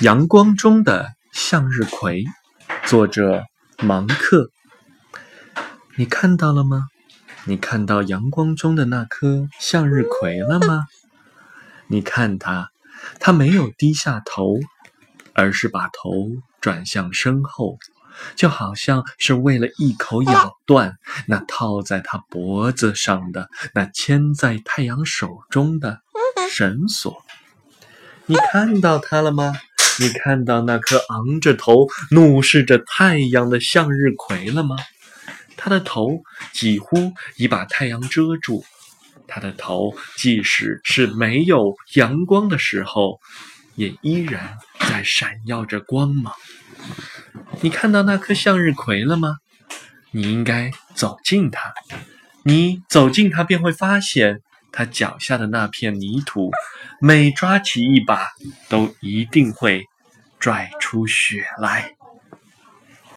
阳光中的向日葵，作者芒克。你看到了吗？你看到阳光中的那颗向日葵了吗？你看它，它没有低下头，而是把头转向身后，就好像是为了一口咬断那套在它脖子上的、那牵在太阳手中的绳索。你看到它了吗？你看到那颗昂着头怒视着太阳的向日葵了吗？它的头几乎已把太阳遮住，它的头即使是没有阳光的时候，也依然在闪耀着光芒。你看到那颗向日葵了吗？你应该走近它，你走近它便会发现。他脚下的那片泥土，每抓起一把，都一定会拽出血来。